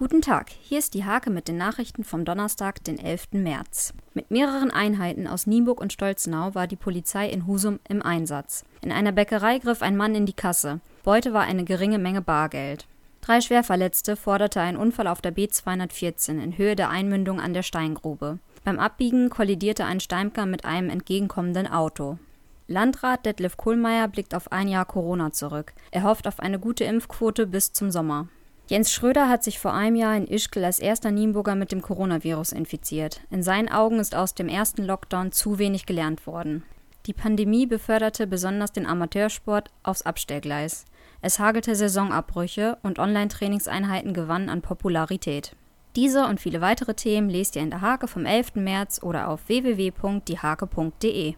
Guten Tag, hier ist die Hake mit den Nachrichten vom Donnerstag, den 11. März. Mit mehreren Einheiten aus Nienburg und Stolzenau war die Polizei in Husum im Einsatz. In einer Bäckerei griff ein Mann in die Kasse. Beute war eine geringe Menge Bargeld. Drei Schwerverletzte forderte ein Unfall auf der B214 in Höhe der Einmündung an der Steingrube. Beim Abbiegen kollidierte ein Steimker mit einem entgegenkommenden Auto. Landrat Detlef Kohlmeier blickt auf ein Jahr Corona zurück. Er hofft auf eine gute Impfquote bis zum Sommer. Jens Schröder hat sich vor einem Jahr in Ischgl als erster Nienburger mit dem Coronavirus infiziert. In seinen Augen ist aus dem ersten Lockdown zu wenig gelernt worden. Die Pandemie beförderte besonders den Amateursport aufs Abstellgleis. Es hagelte Saisonabbrüche und Online-Trainingseinheiten gewannen an Popularität. Diese und viele weitere Themen lest ihr in der Hake vom 11. März oder auf www.diehake.de.